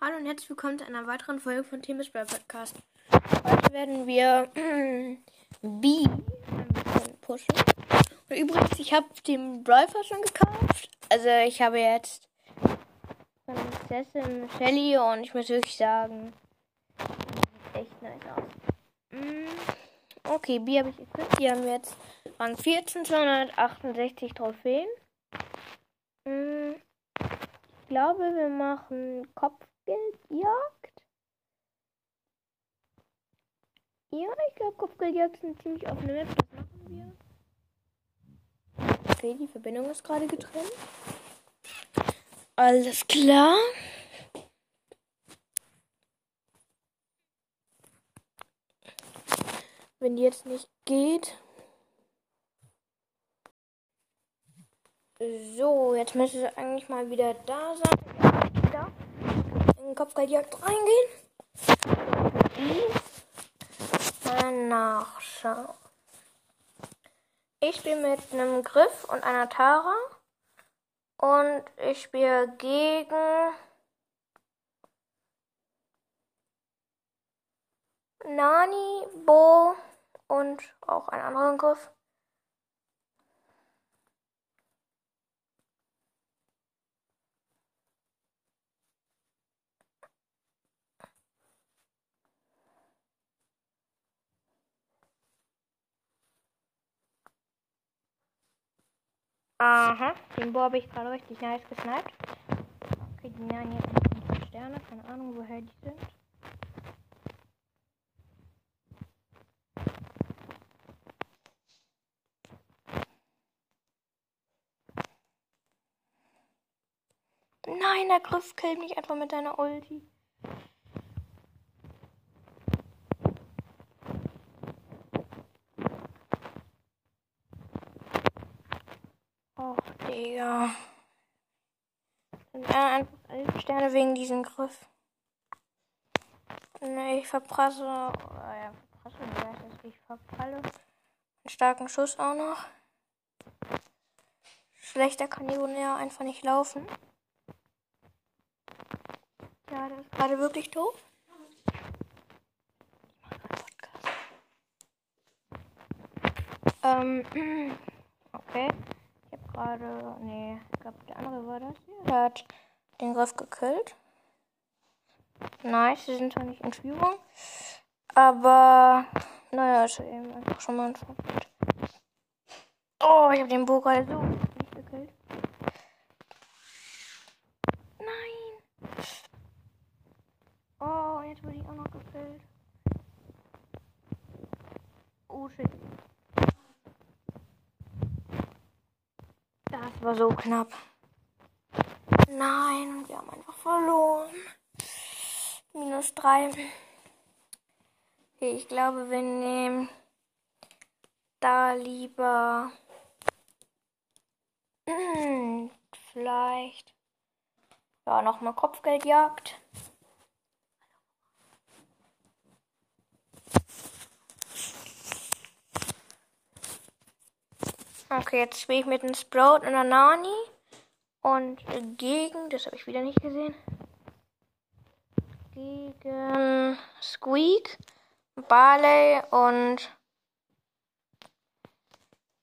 Hallo und herzlich willkommen zu einer weiteren Folge von Themis Brawl Podcast. Heute werden wir B ein bisschen pushen. Und übrigens, ich habe den Brawl Pass schon gekauft. Also ich habe jetzt Prinzessin Shelly und ich muss wirklich sagen, sieht echt nice aus. Mm, Okay, B habe ich equipped. Die haben wir jetzt Rang 14, 268 Trophäen. Mm, Ich glaube, wir machen Kopfgeldjagd. Ja, ich glaube, Kopfgeldjagd eine ziemlich offene Map. Das machen wir. Okay, die Verbindung ist gerade getrennt. Alles klar. Wenn die jetzt nicht geht. So, jetzt müsste sie eigentlich mal wieder da sein. In Kopfgeldjagd reingehen. Mal nachschauen. Ich spiele mit einem Griff und einer Tara. Und ich spiele gegen Nani, Bo und auch einen anderen Griff. Aha, den Bo habe ich gerade richtig nice gesniped. Okay, die hat noch 5 Sterne, keine Ahnung, woher die sind. Nein, der Griff killt mich einfach mit deiner Ulti. Och, Digga. Dann wären einfach elf Sterne wegen diesem Griff. Nee, ich verprasse. Oder ja, verprasse, wie heißt das? Ich verpralle. Einen starken Schuss auch noch. Schlechter kann Jonea einfach nicht laufen. Ja, der ist gerade wirklich doof. Ich mach grad Podcast. Ähm, okay. Gerade, nee, ich glaube, der andere war das hier. Der hat den Griff gekillt. Nice, sie sind zwar nicht in Führung, aber naja, ist eben einfach schon mal ein Vorbild. Oh, ich habe den Bo gerade so nicht gekillt. Nein! Oh, jetzt wurde ich auch noch gekillt. Oh shit. Das war so knapp. Nein, wir haben einfach verloren. Minus drei. Okay, ich glaube, wir nehmen da lieber. Vielleicht. Ja, nochmal Kopfgeldjagd. Okay, jetzt spiele ich mit einem Sprout und einer Nani. Und gegen, das habe ich wieder nicht gesehen. Gegen Squeak, Barley und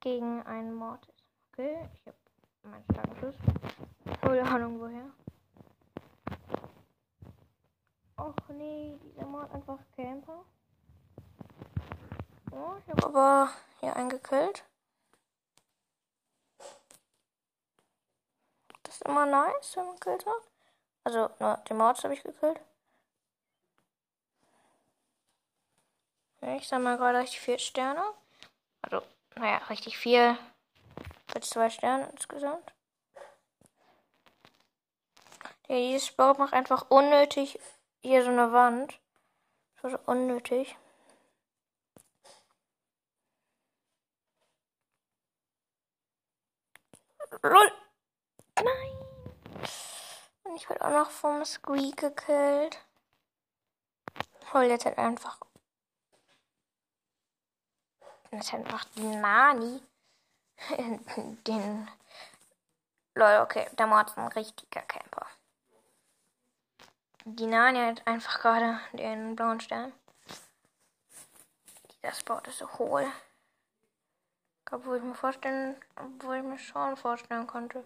gegen einen Mortis. Okay, ich habe meinen starken Schuss. Keine Ahnung woher. Och nee, dieser Mord einfach Camper. Oh, ich habe aber hier einen gekillt. Ist immer nice, wenn man gekillt hat. Also, nur den Mords habe ich gekillt. Ich sag mal gerade richtig vier Sterne. Also, naja, richtig viel. Mit zwei Sternen insgesamt. Ja, dieses Sport macht einfach unnötig hier so eine Wand. So, so unnötig. LOL! Nein! Und ich werde auch noch vom Squeak gekillt. Hol jetzt halt einfach. Das ist einfach die Nani. Den. Lol, okay. Der Mord ist ein richtiger Camper. Die Nani hat einfach gerade den blauen Stern. Das Spot ist so hohl. Obwohl ich mir vorstellen, obwohl ich mir schon vorstellen konnte,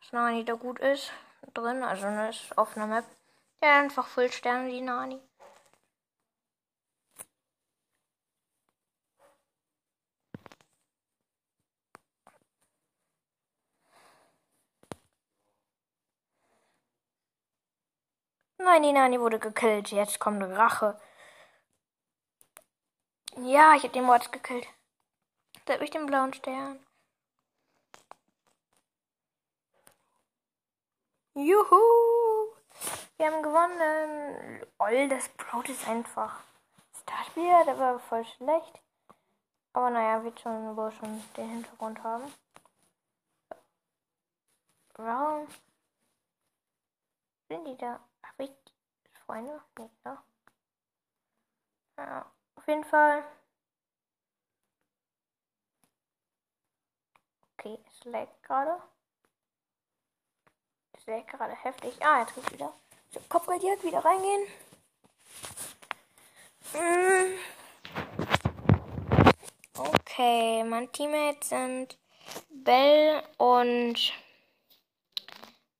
dass Nani da gut ist. Drin, also eine offene Map. Ja, einfach Full Sterne, die Nani. Nein, die Nani wurde gekillt. Jetzt kommt Rache. Ja, ich hab den Mords gekillt. Da hab ich den blauen Stern. Juhu! Wir haben gewonnen. Lol, das Brot ist einfach. Startspieler, der war voll schlecht. Aber naja, wird schon wohl schon den Hintergrund haben. Warum sind die da? Habe ich Freunde? Nee, ne? Ja, auf jeden Fall. Okay, es leckt gerade. Leckt gerade heftig. Ah, jetzt geht's wieder. So, Kopfgeldjagd wieder reingehen. Mm. Okay, mein Teammates sind Bell und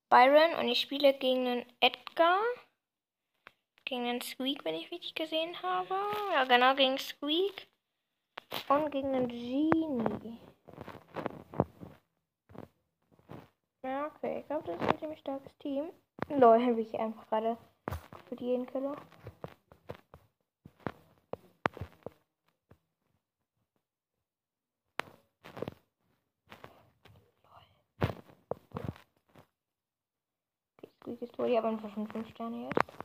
Byron und ich spiele gegen den Edgar. Gegen den Squeak, wenn ich richtig gesehen habe. Ja, genau, gegen Squeak. Und gegen den Genie. Ja, okay. Ich glaube, das ist ein ziemlich starkes Team. Lol, habe ich einfach gerade für jeden Killer. Squeak ist tot. Ich habe einfach schon 5 Sterne jetzt.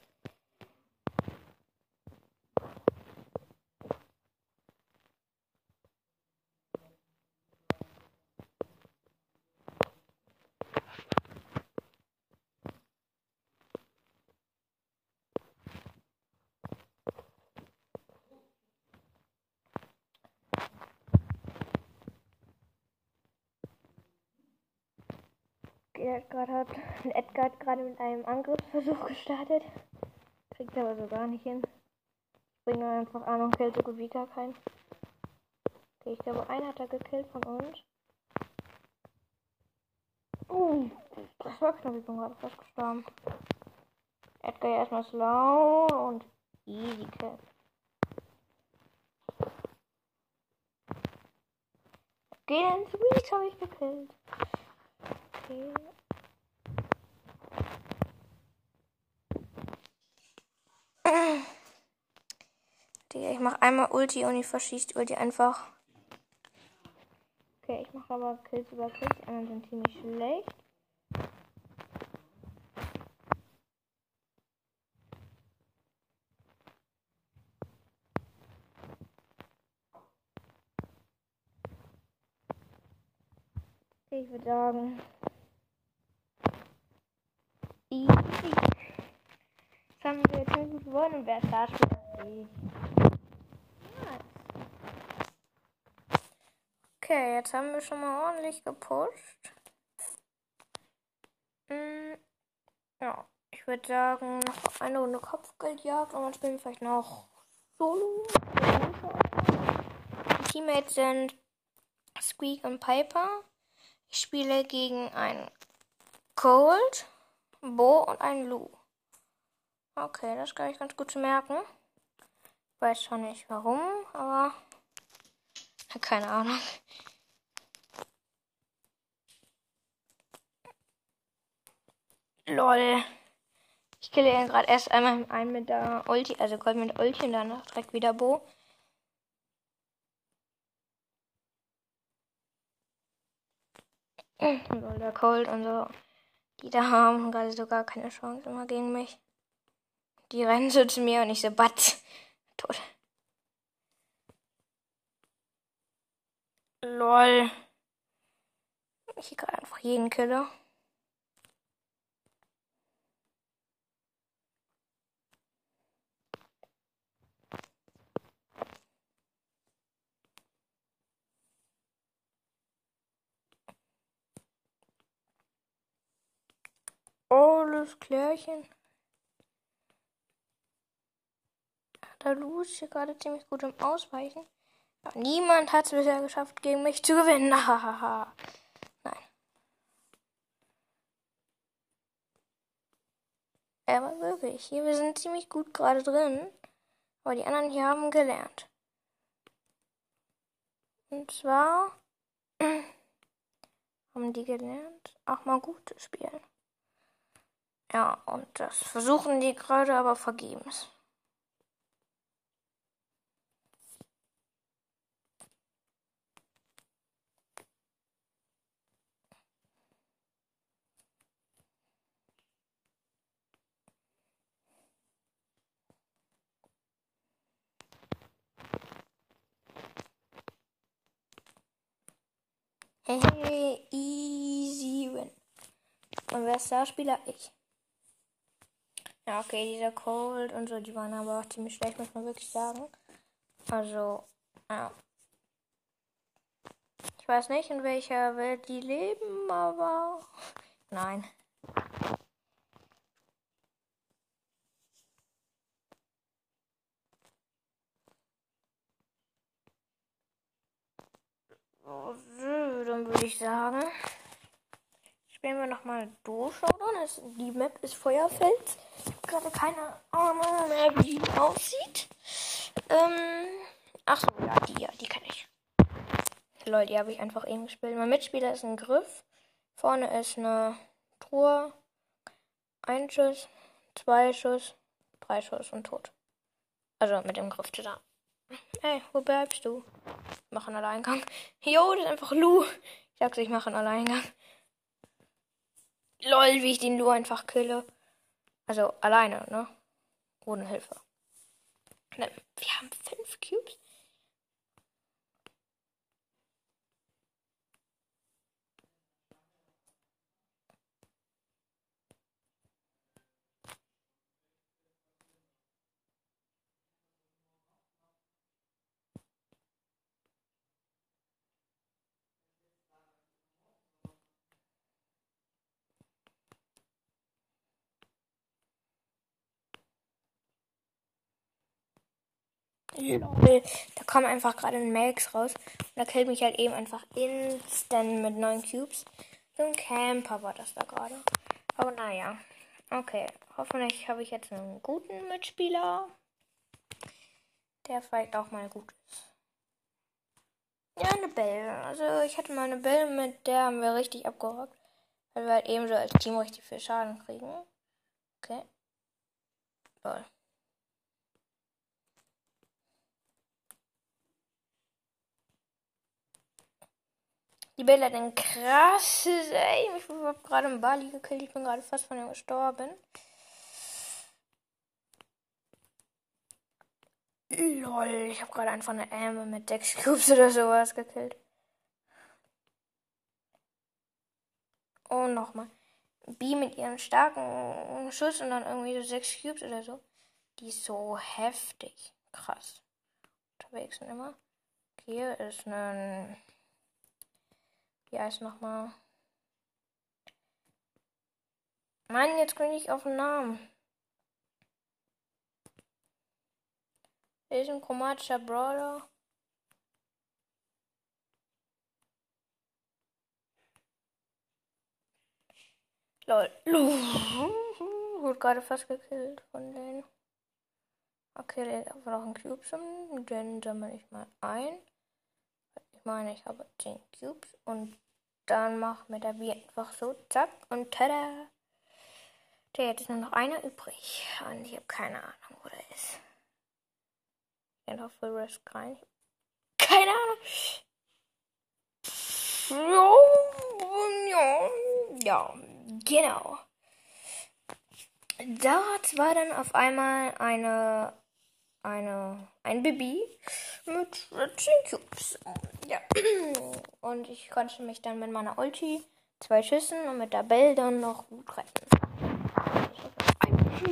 Edgar hat, Edgar hat gerade mit einem Angriffsversuch gestartet. Kriegt aber so gar nicht hin. Ich bringe einfach an und kill so gut wie gar keinen. Okay, ich glaube, einer hat er gekillt von uns. Uh, das war knapp, ich bin gerade fast gestorben. Edgar ja erstmal slow und easy kill. Okay, den Sweet habe ich gekillt. Okay. Digga, ich mach einmal Ulti und ich verschießt Ulti einfach. Okay, ich mache aber Kills über Kills. Die anderen sind ziemlich schlecht. Ich würde sagen. Easy. Jetzt haben wir jetzt gut gewonnen und wer Startspieler ist Okay, jetzt haben wir schon mal ordentlich gepusht. Hm, ja, ich würde sagen, noch eine Runde Kopfgeldjagd und dann spielen wir vielleicht noch Solo. Die Teammates sind Squeak und Piper. Ich spiele gegen einen Cold, Bo und einen Lou. Okay, das kann ich ganz gut merken. Ich weiß schon nicht warum, aber keine Ahnung. Lol. Ich kille ihn gerade erst einmal einen mit der Ulti, also Gold mit Ulti und dann direkt wieder Bo. Lol, der Cold und so. Die da haben gerade so gar keine Chance immer gegen mich. Die rennen so zu mir und ich so, Batz. Tot. Lol. Ich gerade einfach jeden Killer. Alles klärchen. Der Lu ist hier gerade ziemlich gut im Ausweichen. Aber niemand hat es bisher geschafft, gegen mich zu gewinnen. Hahaha. Nein. Aber wirklich, hier, wir sind ziemlich gut gerade drin. Aber die anderen hier haben gelernt. Und zwar haben die gelernt, auch mal gut zu spielen. Ja, und das versuchen die gerade, aber vergebens. Hey, easy win. Und wer ist Starspieler? Ich. Ja, okay, dieser Cold und so, die waren aber auch ziemlich schlecht, muss man wirklich sagen. Also, ja. Ich weiß nicht, in welcher Welt die leben, aber. Nein. Dann würde ich sagen, spielen wir nochmal Duo-Showdown. Die Map ist Feuerfeld. Ich habe gerade keine Ahnung mehr, wie die aussieht. Ähm, ach so, ja, die, ja, die kann ich. Leute, die habe ich einfach eben gespielt. Mein Mitspieler ist ein Griff. Vorne ist eine Truhe. Ein Schuss, zwei Schuss, drei Schuss und tot. Also mit dem Griff zusammen. Ey, wo bleibst du? Ich mache einen Alleingang. Jo, das ist einfach Lu. Ich sag's, ich mache einen Alleingang. Lol, wie ich den Lu einfach kille. Also alleine, ne? Ohne Hilfe. Wir haben fünf Cubes. Da kam einfach gerade ein Max raus. Und da killt mich halt eben einfach instant mit neun Cubes. So ein Camper war das da gerade. Aber naja. Okay. Hoffentlich habe ich jetzt einen guten Mitspieler. Der vielleicht auch mal gut ist. Ja, eine Belle. Also ich hatte mal eine Belle, mit der haben wir richtig abgerockt. Weil wir halt eben so als Team richtig viel Schaden kriegen. Okay. Toll. Die Bella hat ein krasses Ey, Ich habe gerade einen Bali gekillt. Ich bin gerade fast von ihm gestorben. Lol, ich habe gerade einfach eine Amber mit 6 Cubes oder sowas gekillt. Oh, nochmal. B mit ihrem starken Schuss und dann irgendwie so 6 Cubes oder so. Die ist so heftig. Krass. Unterwegs sind immer. Hier ist ein wie heißt nochmal? Mann, jetzt bin ich auf den Namen. Er ist ein chromatischer Brawler. Lol. Wurde gerade fast gekillt von denen. Okay, der hat noch einen Cube zum. Den sammle ich mal ein meine, ich habe 10 Cubes und dann macht mir der B einfach so, zack und tada. Der jetzt ist nur noch einer übrig und ich habe keine Ahnung, wo der ist. Ich auf Full Risk rein. Keine Ahnung. Ja, genau. Dort war dann auf einmal eine eine, ein Baby mit 10 Cubes. Ja. Und ich konnte mich dann mit meiner Ulti zwei Schüssen und mit der Bell dann noch gut retten.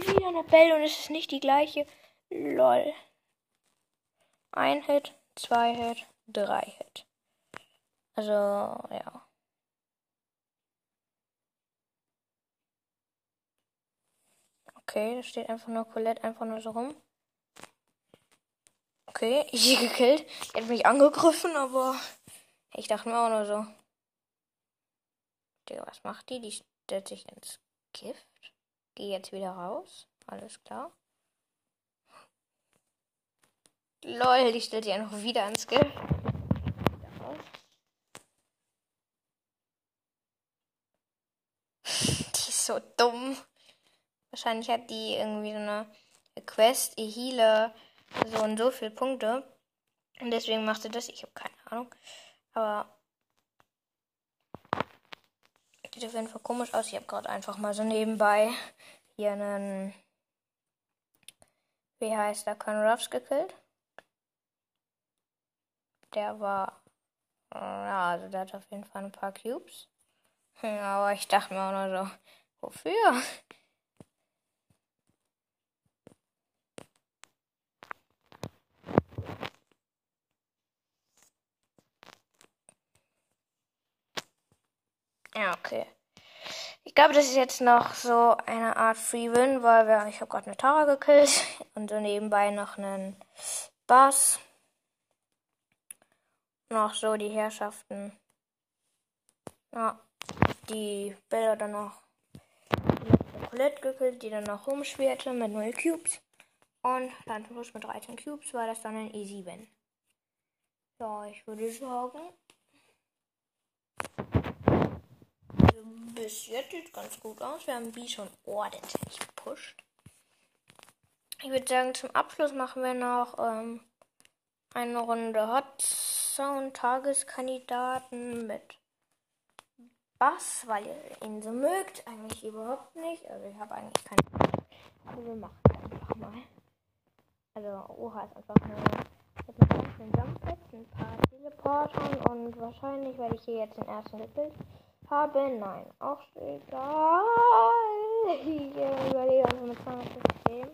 Wieder eine Bell und es ist nicht die gleiche. Lol. Ein Hit, zwei Hit, drei Hit. Also, ja. Okay, da steht einfach nur Colette einfach nur so rum. Okay, ich gekillt. Die hat mich angegriffen, aber ich dachte mir auch nur so. Digga, was macht die? Die stellt sich ins Gift. Geh jetzt wieder raus. Alles klar. Lol, die stellt sich einfach wieder ins Gift. Die ist so dumm. Wahrscheinlich hat die irgendwie so eine Quest, ich heale so und so viele Punkte. Und deswegen macht sie das. Ich habe keine Ahnung. Aber sieht auf jeden Fall komisch aus. Ich habe gerade einfach mal so nebenbei hier einen. Wie heißt der? Con Ruffs gekillt. Der war. Ja, also der hat auf jeden Fall ein paar Cubes. Aber ich dachte mir auch nur so, wofür? Ja, okay. Ich glaube, das ist jetzt noch so eine Art Free Win, weil wir, ich habe gerade eine Tara gekillt und so nebenbei noch einen Bass. Noch so die Herrschaften. Ja, die Bella dann noch die Colette gekillt, die dann noch rumschwirrte mit 0 Cubes. Und dann Schluss mit 13 Cubes war das dann ein Easy Win. Ja, ich würde sagen, bis jetzt sieht ganz gut aus. Wir haben die schon ordentlich gepusht. Ich würde sagen, zum Abschluss machen wir noch ähm, eine Runde Hot Sound Tageskandidaten mit Bass, weil ihr ihn so mögt. Eigentlich überhaupt nicht. Also ich habe eigentlich keine. Aber wir machen einfach mal. Also Oha ist einfach nur ich habe noch ganz vielen Jump ein paar Teleportern und wahrscheinlich werde ich hier jetzt den ersten gekillt habe. Nein, auch egal. Ich überlege einfach mit 210.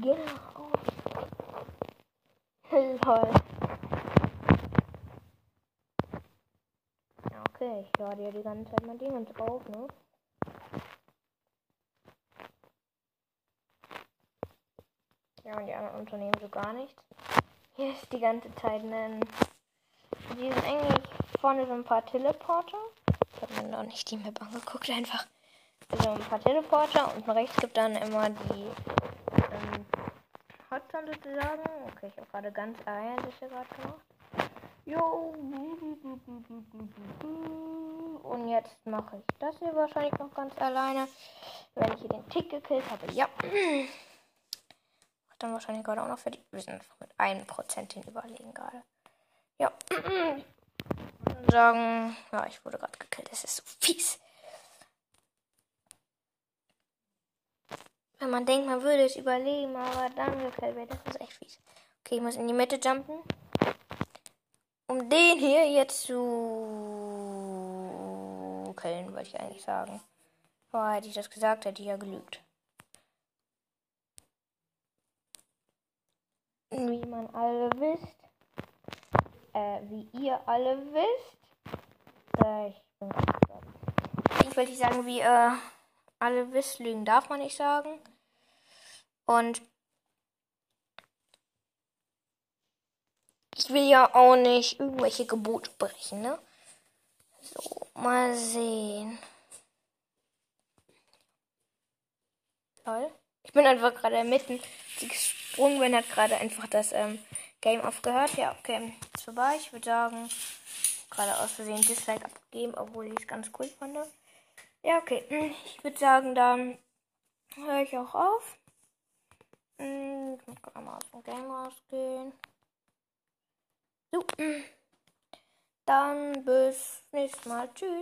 Genau. Lol. Ja, okay, ich lade ja die ganze Zeit mal Dinge drauf, ne? Ja, und die anderen Unternehmen so gar nichts. Hier ist die ganze Zeit ein. Die sind eigentlich vorne so ein paar Teleporter habe mir noch nicht die Map angeguckt, einfach. Also ein paar Teleporter und rechts gibt dann immer die ähm, Hotzone sozusagen. Okay, ich habe gerade ganz hier gerade gemacht. Jo. Und jetzt mache ich das hier wahrscheinlich noch ganz alleine. Wenn ich hier den Tick gekillt habe, ja. Dann wahrscheinlich gerade auch noch für die. Wir sind mit einem Prozent den überlegen gerade. Ja. Sagen, ja, ich wurde gerade gekillt. Das ist so fies. Wenn man denkt, man würde es überleben, aber dann gekillt wird, das ist echt fies. Okay, ich muss in die Mitte jumpen. Um den hier jetzt zu killen, wollte ich eigentlich sagen. Aber hätte ich das gesagt, hätte ich ja gelügt. Wie man alle wisst, äh, wie ihr alle wisst, äh, ich bin Ich wollte sagen, wie äh, alle wisst, Lügen darf man nicht sagen. Und ich will ja auch nicht irgendwelche Gebote brechen, ne? So, mal sehen. Toll. Ich bin einfach gerade mitten gesprungen, bin hat gerade einfach das ähm, Game aufgehört. Ja, okay, ist vorbei. Ich würde sagen, gerade aus Versehen Dislike abgegeben, obwohl ich es ganz cool fand. Ja, okay. Ich würde sagen, dann höre ich auch auf. Hm, ich muss gerade mal aus dem Game rausgehen. So. Dann bis nächstes Mal. Tschüss.